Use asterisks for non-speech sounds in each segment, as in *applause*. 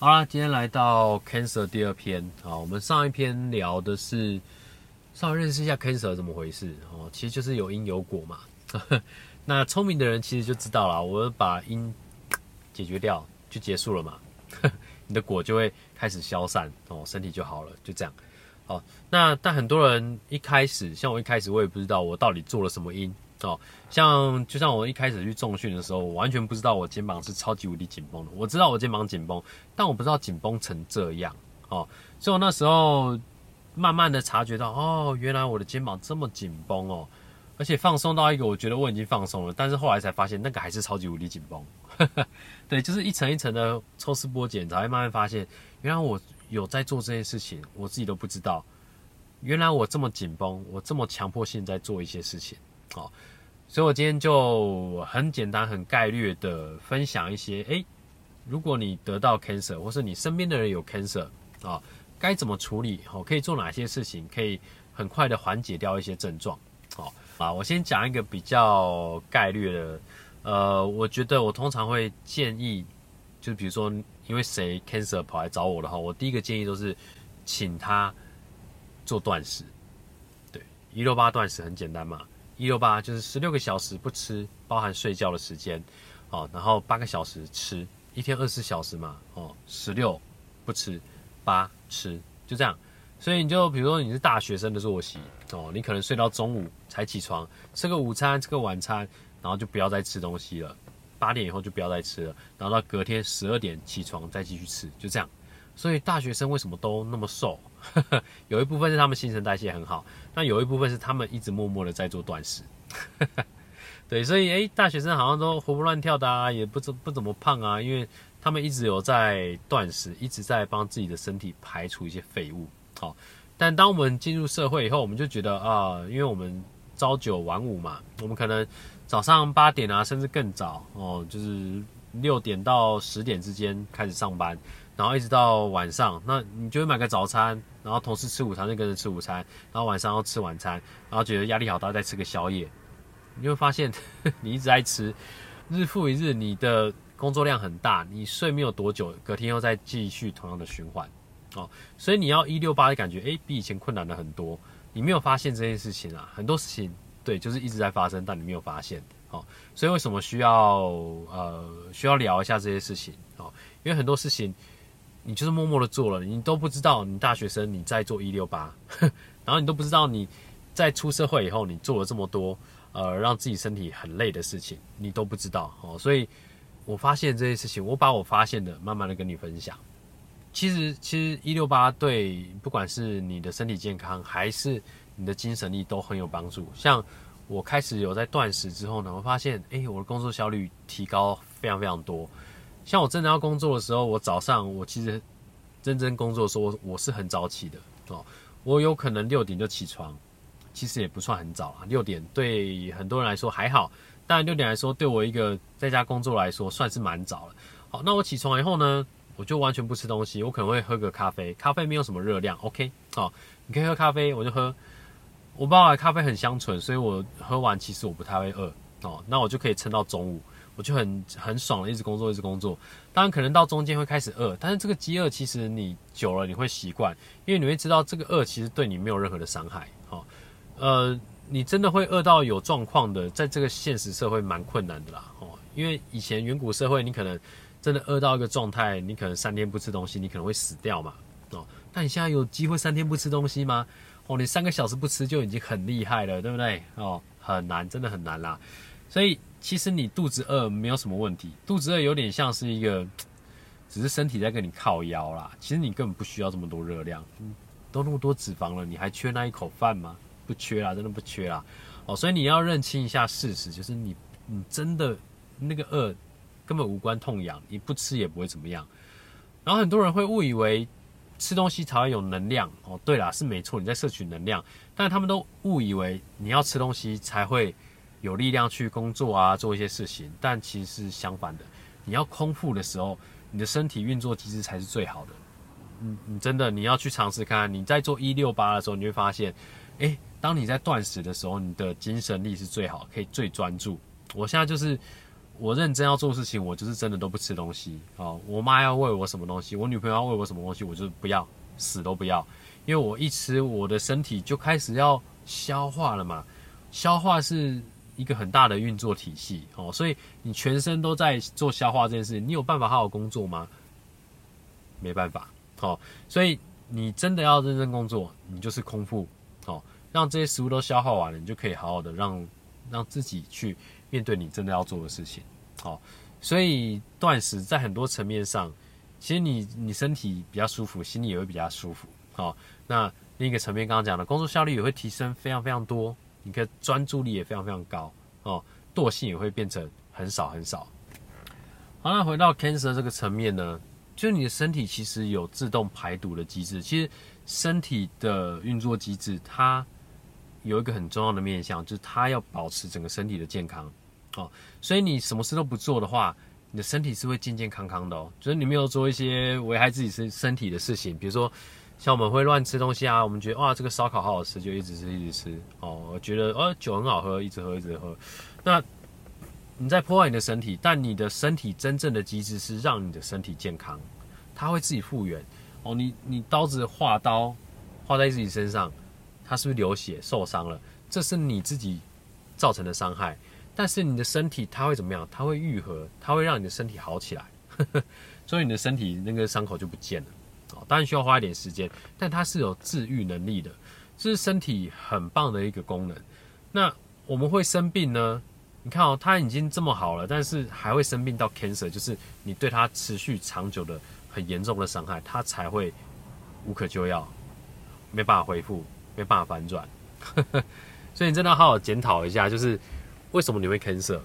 好啦，今天来到 cancer 第二篇啊，我们上一篇聊的是稍微认识一下 cancer 怎么回事哦，其实就是有因有果嘛。*laughs* 那聪明的人其实就知道了，我把因解决掉就结束了嘛，*laughs* 你的果就会开始消散哦，身体就好了，就这样。哦，那但很多人一开始，像我一开始我也不知道我到底做了什么因。哦，像就像我一开始去重训的时候，我完全不知道我肩膀是超级无敌紧绷的。我知道我肩膀紧绷，但我不知道紧绷成这样哦。所以我那时候慢慢的察觉到，哦，原来我的肩膀这么紧绷哦，而且放松到一个我觉得我已经放松了，但是后来才发现那个还是超级无敌紧绷。*laughs* 对，就是一层一层的抽丝剥茧，才会慢慢发现，原来我有在做这件事情，我自己都不知道。原来我这么紧绷，我这么强迫性在做一些事情。好，所以我今天就很简单、很概略的分享一些，诶，如果你得到 cancer，或是你身边的人有 cancer，啊，该怎么处理？好，可以做哪些事情，可以很快的缓解掉一些症状？哦，啊，我先讲一个比较概率的，呃，我觉得我通常会建议，就比如说，因为谁 cancer 跑来找我的话，我第一个建议都是请他做断食，对，一六八断食很简单嘛。一六八就是十六个小时不吃，包含睡觉的时间，哦，然后八个小时吃，一天二十四小时嘛，哦，十六不吃，八吃，就这样。所以你就比如说你是大学生的作息，哦，你可能睡到中午才起床，吃个午餐，吃个晚餐，然后就不要再吃东西了，八点以后就不要再吃了，然后到隔天十二点起床再继续吃，就这样。所以大学生为什么都那么瘦？*laughs* 有一部分是他们新陈代谢很好，那有一部分是他们一直默默的在做断食。*laughs* 对，所以诶，大学生好像都活蹦乱跳的啊，也不怎不怎么胖啊，因为他们一直有在断食，一直在帮自己的身体排除一些废物。好，但当我们进入社会以后，我们就觉得啊，因为我们朝九晚五嘛，我们可能早上八点啊，甚至更早哦，就是六点到十点之间开始上班。然后一直到晚上，那你就会买个早餐，然后同事吃午餐就跟着吃午餐，然后晚上要吃晚餐，然后觉得压力好大，再吃个宵夜，你会发现 *laughs* 你一直在吃，日复一日，你的工作量很大，你睡没有多久，隔天又再继续同样的循环，哦，所以你要一六八的感觉，诶，比以前困难了很多，你没有发现这件事情啊，很多事情对，就是一直在发生，但你没有发现，哦，所以为什么需要呃需要聊一下这些事情，哦，因为很多事情。你就是默默的做了，你都不知道你大学生你在做一六八，*laughs* 然后你都不知道你在出社会以后你做了这么多呃让自己身体很累的事情，你都不知道哦。所以我发现这些事情，我把我发现的慢慢的跟你分享。其实其实一六八对不管是你的身体健康还是你的精神力都很有帮助。像我开始有在断食之后呢，我发现哎我的工作效率提高非常非常多。像我真的要工作的时候，我早上我其实认真工作的时候，我是很早起的哦。我有可能六点就起床，其实也不算很早啊。六点对很多人来说还好，但六点来说对我一个在家工作来说算是蛮早了。好，那我起床以后呢，我就完全不吃东西，我可能会喝个咖啡，咖啡没有什么热量，OK，好，你可以喝咖啡，我就喝。我爸爸的咖啡很香醇，所以我喝完其实我不太会饿哦，那我就可以撑到中午。我就很很爽了，一直工作，一直工作。当然，可能到中间会开始饿，但是这个饥饿其实你久了你会习惯，因为你会知道这个饿其实对你没有任何的伤害。哦，呃，你真的会饿到有状况的，在这个现实社会蛮困难的啦。哦，因为以前远古社会，你可能真的饿到一个状态，你可能三天不吃东西，你可能会死掉嘛。哦，但你现在有机会三天不吃东西吗？哦，你三个小时不吃就已经很厉害了，对不对？哦，很难，真的很难啦。所以。其实你肚子饿没有什么问题，肚子饿有点像是一个，只是身体在跟你靠腰啦。其实你根本不需要这么多热量，都那么多脂肪了，你还缺那一口饭吗？不缺啦，真的不缺啦。哦，所以你要认清一下事实，就是你你真的那个饿根本无关痛痒，你不吃也不会怎么样。然后很多人会误以为吃东西才会有能量。哦，对啦，是没错，你在摄取能量，但他们都误以为你要吃东西才会。有力量去工作啊，做一些事情，但其实是相反的。你要空腹的时候，你的身体运作机制才是最好的。嗯，你真的你要去尝试看，你在做一六八的时候，你会发现，诶，当你在断食的时候，你的精神力是最好，可以最专注。我现在就是我认真要做事情，我就是真的都不吃东西哦。我妈要喂我什么东西，我女朋友要喂我什么东西，我就不要，死都不要。因为我一吃，我的身体就开始要消化了嘛。消化是一个很大的运作体系哦，所以你全身都在做消化这件事，你有办法好好工作吗？没办法，哦，所以你真的要认真工作，你就是空腹，哦，让这些食物都消化完了，你就可以好好的让让自己去面对你真的要做的事情，好，所以断食在很多层面上，其实你你身体比较舒服，心里也会比较舒服，好，那另一个层面刚刚讲的工作效率也会提升非常非常多，你可以专注力也非常非常高，哦，惰性也会变成很少很少。好，那回到 cancer 这个层面呢？就是你的身体其实有自动排毒的机制，其实身体的运作机制它有一个很重要的面向，就是它要保持整个身体的健康哦。所以你什么事都不做的话，你的身体是会健健康康的哦。就是你没有做一些危害自己身身体的事情，比如说像我们会乱吃东西啊，我们觉得哇这个烧烤好好吃，就一直吃一直吃哦。我觉得哦酒很好喝，一直喝一直喝，那。你在破坏你的身体，但你的身体真正的机制是让你的身体健康，它会自己复原。哦，你你刀子划刀划在自己身上，它是不是流血受伤了？这是你自己造成的伤害。但是你的身体它会怎么样？它会愈合，它会让你的身体好起来，*laughs* 所以你的身体那个伤口就不见了。哦，当然需要花一点时间，但它是有治愈能力的，这是身体很棒的一个功能。那我们会生病呢？你看哦，它已经这么好了，但是还会生病到 cancer，就是你对它持续长久的很严重的伤害，它才会无可救药，没办法恢复，没办法反转。*laughs* 所以你真的要好好检讨一下，就是为什么你会 cancer？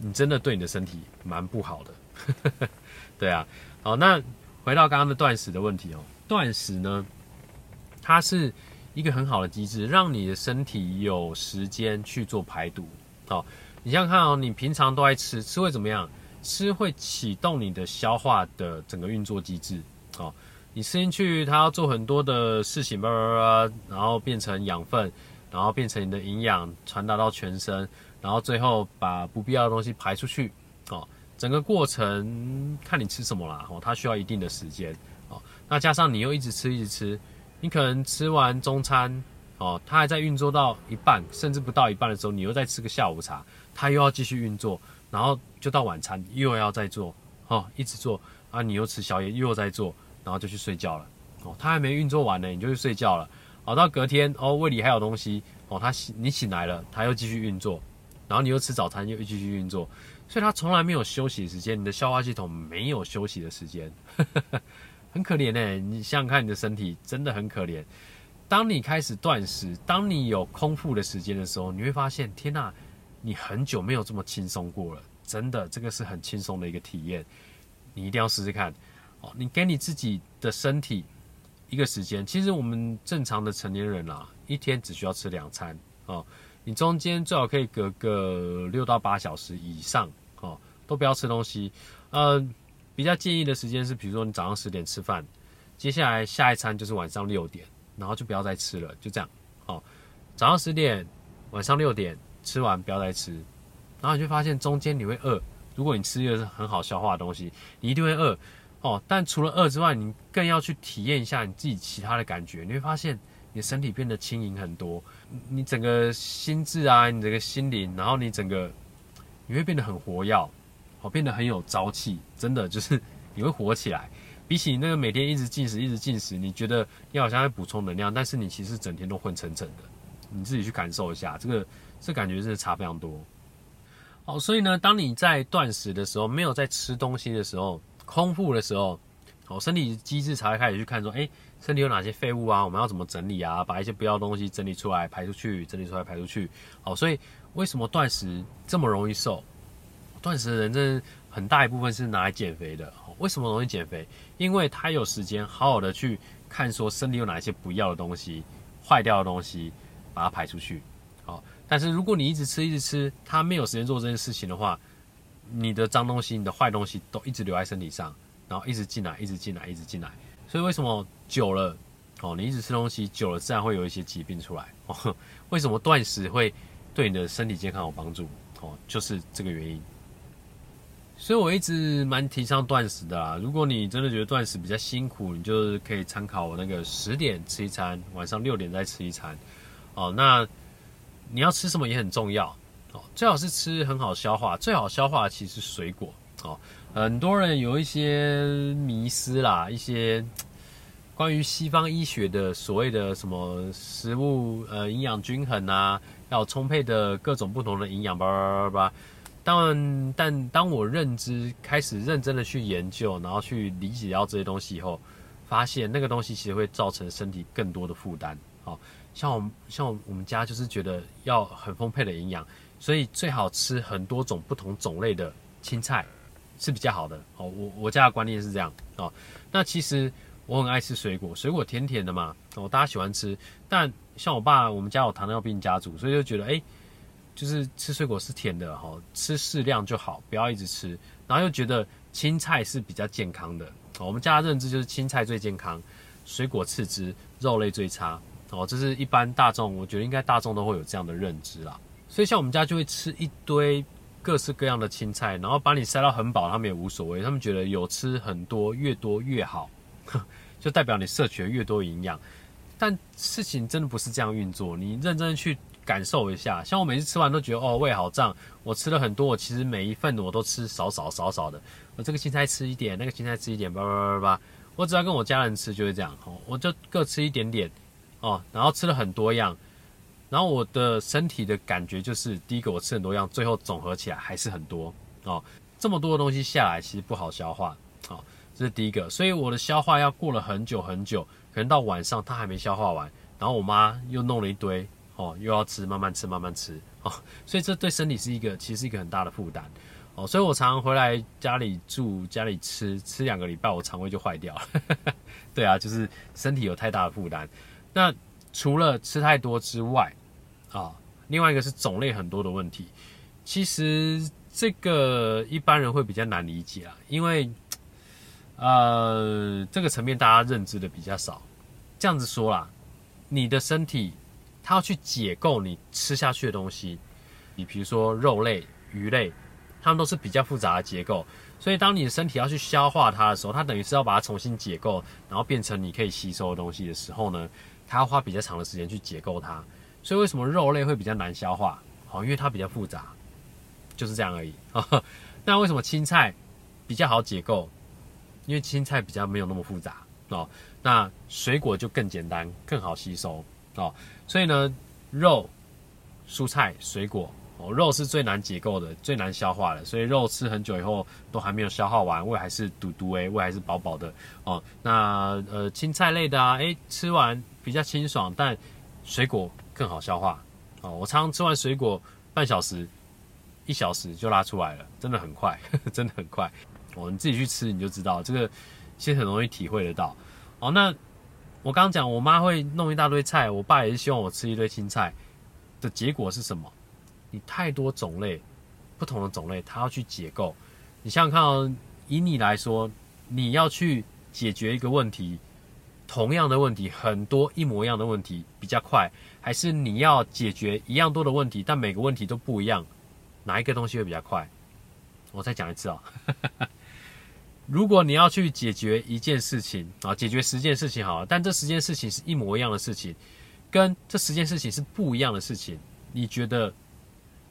你真的对你的身体蛮不好的。*laughs* 对啊，好，那回到刚刚的断食的问题哦，断食呢，它是一个很好的机制，让你的身体有时间去做排毒，好。你想想看哦，你平常都爱吃，吃会怎么样？吃会启动你的消化的整个运作机制。哦，你吃进去，它要做很多的事情，叭叭叭，然后变成养分，然后变成你的营养，传达到全身，然后最后把不必要的东西排出去。哦，整个过程看你吃什么啦。哦，它需要一定的时间。哦，那加上你又一直吃，一直吃，你可能吃完中餐，哦，它还在运作到一半，甚至不到一半的时候，你又再吃个下午茶。它又要继续运作，然后就到晚餐又要再做，哦，一直做啊，你又吃宵夜又要再做，然后就去睡觉了，哦，它还没运作完呢，你就去睡觉了，哦，到隔天哦，胃里还有东西，哦，它醒你醒来了，它又继续运作，然后你又吃早餐又继续运作，所以它从来没有休息时间，你的消化系统没有休息的时间，*laughs* 很可怜呢。你想想看，你的身体真的很可怜。当你开始断食，当你有空腹的时间的时候，你会发现，天哪！你很久没有这么轻松过了，真的，这个是很轻松的一个体验，你一定要试试看。哦，你给你自己的身体一个时间，其实我们正常的成年人啊，一天只需要吃两餐哦，你中间最好可以隔个六到八小时以上哦，都不要吃东西。呃，比较建议的时间是，比如说你早上十点吃饭，接下来下一餐就是晚上六点，然后就不要再吃了，就这样。哦，早上十点，晚上六点。吃完不要再吃，然后你就发现中间你会饿。如果你吃的是很好消化的东西，你一定会饿哦。但除了饿之外，你更要去体验一下你自己其他的感觉。你会发现你身体变得轻盈很多，你整个心智啊，你整个心灵，然后你整个你会变得很活跃，哦，变得很有朝气。真的就是你会活起来。比起那个每天一直进食、一直进食，你觉得你好像在补充能量，但是你其实整天都混沉沉的。你自己去感受一下这个。这感觉是差非常多，好，所以呢，当你在断食的时候，没有在吃东西的时候，空腹的时候，好，身体机制才会开始去看说，哎，身体有哪些废物啊？我们要怎么整理啊？把一些不要的东西整理出来，排出去，整理出来，排出去。好，所以为什么断食这么容易瘦？断食的人真的很大一部分是拿来减肥的。为什么容易减肥？因为他有时间好好的去看说身体有哪些不要的东西、坏掉的东西，把它排出去。好但是如果你一直吃一直吃，他没有时间做这件事情的话，你的脏东西、你的坏东西都一直留在身体上，然后一直进来、一直进来、一直进来。所以为什么久了哦，你一直吃东西久了，自然会有一些疾病出来哦。为什么断食会对你的身体健康有帮助哦？就是这个原因。所以我一直蛮提倡断食的啦。如果你真的觉得断食比较辛苦，你就可以参考我那个十点吃一餐，晚上六点再吃一餐。哦，那你要吃什么也很重要哦，最好是吃很好消化，最好消化其实水果哦。很多人有一些迷思啦，一些关于西方医学的所谓的什么食物呃营养均衡啊，要充沛的各种不同的营养吧吧吧吧。但但当我认知开始认真的去研究，然后去理解到这些东西以后，发现那个东西其实会造成身体更多的负担。好，像我们像我们家就是觉得要很丰沛的营养，所以最好吃很多种不同种类的青菜是比较好的。哦，我我家的观念是这样。哦，那其实我很爱吃水果，水果甜甜的嘛，哦，大家喜欢吃。但像我爸，我们家有糖尿病家族，所以就觉得哎。就是吃水果是甜的哈，吃适量就好，不要一直吃。然后又觉得青菜是比较健康的，我们家的认知就是青菜最健康，水果次之，肉类最差。哦，这是一般大众，我觉得应该大众都会有这样的认知啦。所以像我们家就会吃一堆各式各样的青菜，然后把你塞到很饱，他们也无所谓，他们觉得有吃很多越多越好，*laughs* 就代表你摄取的越多营养。但事情真的不是这样运作，你认真去。感受一下，像我每次吃完都觉得哦胃好胀，我吃了很多，我其实每一份我都吃少少少少的，我这个青菜吃一点，那个青菜吃一点，叭叭叭叭，我只要跟我家人吃就会这样，哦，我就各吃一点点，哦，然后吃了很多样，然后我的身体的感觉就是，第一个我吃很多样，最后总合起来还是很多，哦，这么多的东西下来其实不好消化，哦，这是第一个，所以我的消化要过了很久很久，可能到晚上它还没消化完，然后我妈又弄了一堆。哦，又要吃，慢慢吃，慢慢吃哦，所以这对身体是一个，其实是一个很大的负担哦。所以我常常回来家里住，家里吃吃两个礼拜，我肠胃就坏掉了。*laughs* 对啊，就是身体有太大的负担。那除了吃太多之外，啊，另外一个是种类很多的问题。其实这个一般人会比较难理解啊，因为呃，这个层面大家认知的比较少。这样子说啦，你的身体。它要去解构你吃下去的东西，你比如说肉类、鱼类，它们都是比较复杂的结构，所以当你的身体要去消化它的时候，它等于是要把它重新解构，然后变成你可以吸收的东西的时候呢，它要花比较长的时间去解构它。所以为什么肉类会比较难消化？好，因为它比较复杂，就是这样而已。*laughs* 那为什么青菜比较好解构？因为青菜比较没有那么复杂哦。那水果就更简单，更好吸收。哦，所以呢，肉、蔬菜、水果，哦，肉是最难解构的、最难消化的，所以肉吃很久以后都还没有消化完，胃还是堵堵诶，胃还是饱饱的哦。那呃，青菜类的啊，诶，吃完比较清爽，但水果更好消化哦。我常常吃完水果半小时、一小时就拉出来了，真的很快，*laughs* 真的很快。哦，你自己去吃你就知道，这个其实很容易体会得到。哦，那。我刚刚讲，我妈会弄一大堆菜，我爸也是希望我吃一堆青菜，的结果是什么？你太多种类，不同的种类，它要去解构。你想想看哦，以你来说，你要去解决一个问题，同样的问题，很多一模一样的问题比较快，还是你要解决一样多的问题，但每个问题都不一样，哪一个东西会比较快？我再讲一次啊。*laughs* 如果你要去解决一件事情啊，解决十件事情好了，但这十件事情是一模一样的事情，跟这十件事情是不一样的事情，你觉得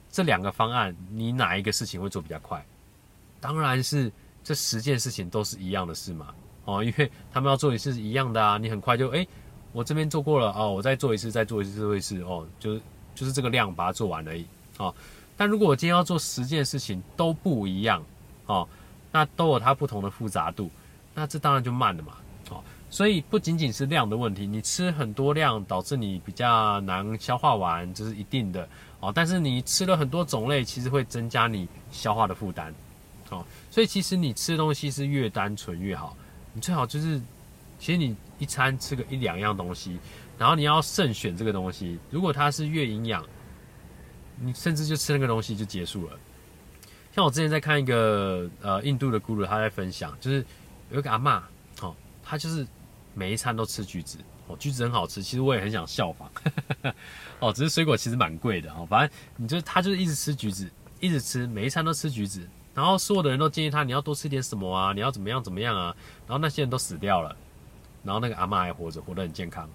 这两个方案，你哪一个事情会做比较快？当然是这十件事情都是一样的事嘛，哦，因为他们要做的是一样的啊，你很快就哎，我这边做过了哦，我再做一次，再做一次，做一次哦，就是就是这个量把它做完而已哦。但如果我今天要做十件事情都不一样哦。那都有它不同的复杂度，那这当然就慢了嘛。哦，所以不仅仅是量的问题，你吃很多量导致你比较难消化完，这是一定的。哦，但是你吃了很多种类，其实会增加你消化的负担。哦，所以其实你吃东西是越单纯越好。你最好就是，其实你一餐吃个一两样东西，然后你要慎选这个东西。如果它是越营养，你甚至就吃那个东西就结束了。像我之前在看一个呃印度的 guru，他在分享，就是有一个阿嬷，哦，他就是每一餐都吃橘子，哦，橘子很好吃，其实我也很想效仿，*laughs* 哦，只是水果其实蛮贵的，哦，反正你就他就是一直吃橘子，一直吃，每一餐都吃橘子，然后所有的人都建议他你要多吃点什么啊，你要怎么样怎么样啊，然后那些人都死掉了，然后那个阿妈还活着，活得很健康。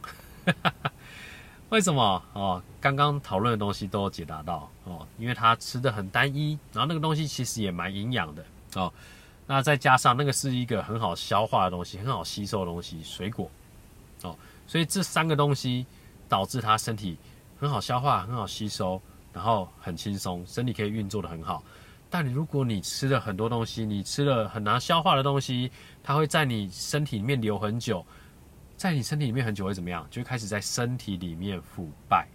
*laughs* 为什么哦？刚刚讨论的东西都解答到哦，因为他吃的很单一，然后那个东西其实也蛮营养的哦。那再加上那个是一个很好消化的东西，很好吸收的东西，水果哦，所以这三个东西导致他身体很好消化，很好吸收，然后很轻松，身体可以运作的很好。但如果你吃了很多东西，你吃了很难消化的东西，它会在你身体里面留很久。在你身体里面很久会怎么样？就会开始在身体里面腐败，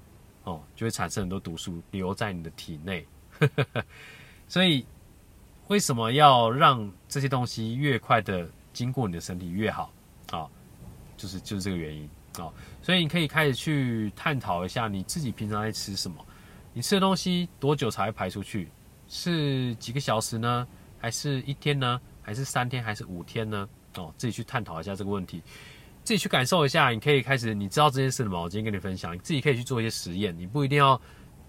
哦，就会产生很多毒素留在你的体内。*laughs* 所以为什么要让这些东西越快的经过你的身体越好？啊，就是就是这个原因啊。所以你可以开始去探讨一下你自己平常在吃什么，你吃的东西多久才会排出去？是几个小时呢？还是一天呢？还是三天？还是五天呢？哦，自己去探讨一下这个问题。自己去感受一下，你可以开始，你知道这件事了吗？我今天跟你分享，你自己可以去做一些实验，你不一定要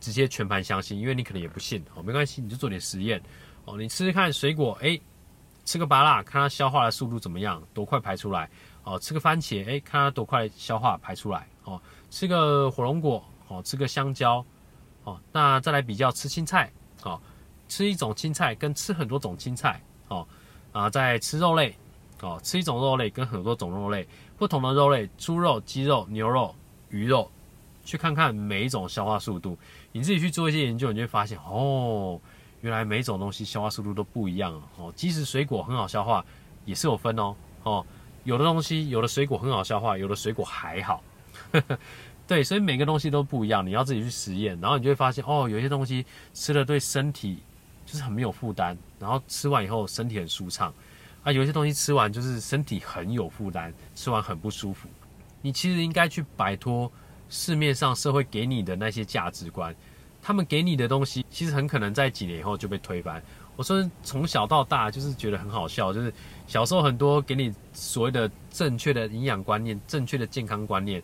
直接全盘相信，因为你可能也不信，哦，没关系，你就做点实验，哦，你吃吃看水果，哎，吃个芭辣，看它消化的速度怎么样，多快排出来，哦，吃个番茄，哎，看它多快消化排出来，哦，吃个火龙果，哦，吃个香蕉，哦，那再来比较吃青菜，哦，吃一种青菜跟吃很多种青菜，哦，啊，在吃肉类，哦，吃一种肉类跟很多种肉类。不同的肉类，猪肉、鸡肉、牛肉、鱼肉，去看看每一种消化速度。你自己去做一些研究，你就会发现，哦，原来每种东西消化速度都不一样哦。即使水果很好消化，也是有分哦。哦，有的东西，有的水果很好消化，有的水果还好。*laughs* 对，所以每个东西都不一样，你要自己去实验，然后你就会发现，哦，有些东西吃了对身体就是很没有负担，然后吃完以后身体很舒畅。啊，有些东西吃完就是身体很有负担，吃完很不舒服。你其实应该去摆脱市面上社会给你的那些价值观，他们给你的东西，其实很可能在几年以后就被推翻。我说从小到大就是觉得很好笑，就是小时候很多给你所谓的正确的营养观念、正确的健康观念，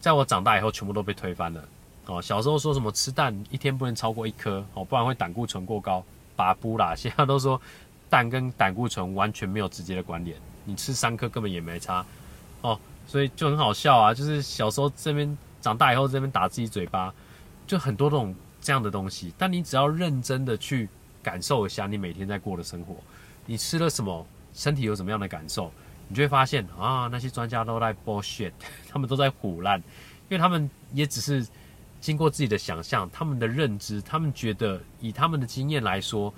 在我长大以后全部都被推翻了。哦，小时候说什么吃蛋一天不能超过一颗，哦，不然会胆固醇过高，拔布啦。现在都说。蛋跟胆固醇完全没有直接的关联，你吃三颗根本也没差哦，所以就很好笑啊！就是小时候这边长大以后这边打自己嘴巴，就很多种这样的东西。但你只要认真的去感受一下你每天在过的生活，你吃了什么，身体有什么样的感受，你就会发现啊，那些专家都在 bullshit，*laughs* 他们都在胡乱，因为他们也只是经过自己的想象，他们的认知，他们觉得以他们的经验来说。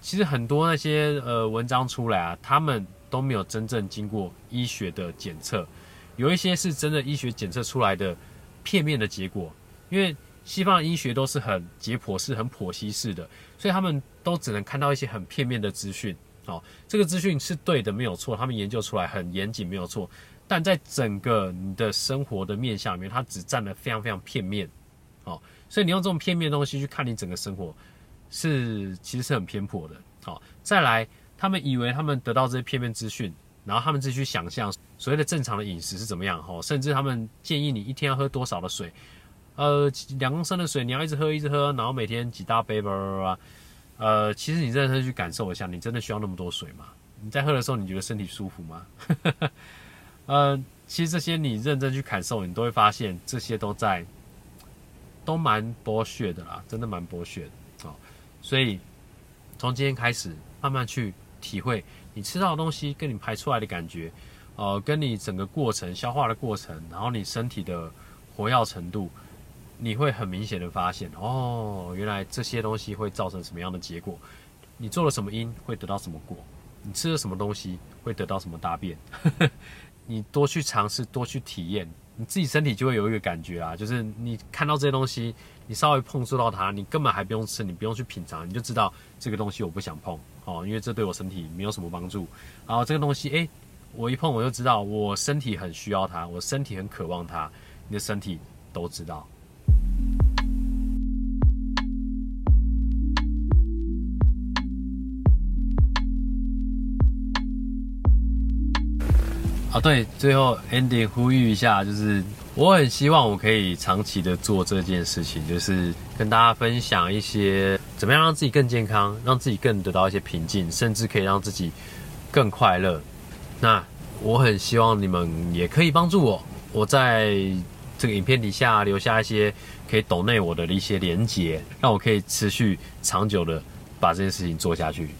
其实很多那些呃文章出来啊，他们都没有真正经过医学的检测，有一些是真的医学检测出来的片面的结果，因为西方的医学都是很解剖式、很剖析式的，所以他们都只能看到一些很片面的资讯。哦，这个资讯是对的，没有错，他们研究出来很严谨，没有错，但在整个你的生活的面向里面，它只占了非常非常片面。哦，所以你用这种片面的东西去看你整个生活。是，其实是很偏颇的。好，再来，他们以为他们得到这些片面资讯，然后他们自己去想象所谓的正常的饮食是怎么样。哈，甚至他们建议你一天要喝多少的水，呃，两公升的水你要一直喝一直喝，然后每天几大杯吧。呃，其实你认真去感受一下，你真的需要那么多水吗？你在喝的时候，你觉得身体舒服吗？*laughs* 呃，其实这些你认真去感受，你都会发现这些都在，都蛮剥削的啦，真的蛮剥削的。所以，从今天开始，慢慢去体会你吃到的东西跟你排出来的感觉，呃，跟你整个过程消化的过程，然后你身体的活跃程度，你会很明显的发现，哦，原来这些东西会造成什么样的结果？你做了什么因，会得到什么果？你吃了什么东西，会得到什么大便？*laughs* 你多去尝试，多去体验。你自己身体就会有一个感觉啊，就是你看到这些东西，你稍微碰触到它，你根本还不用吃，你不用去品尝，你就知道这个东西我不想碰哦，因为这对我身体没有什么帮助。然后这个东西，诶，我一碰我就知道我身体很需要它，我身体很渴望它，你的身体都知道。啊，对，最后 Andy 呼吁一下，就是我很希望我可以长期的做这件事情，就是跟大家分享一些怎么样让自己更健康，让自己更得到一些平静，甚至可以让自己更快乐。那我很希望你们也可以帮助我，我在这个影片底下留下一些可以抖内我的一些连结，让我可以持续长久的把这件事情做下去。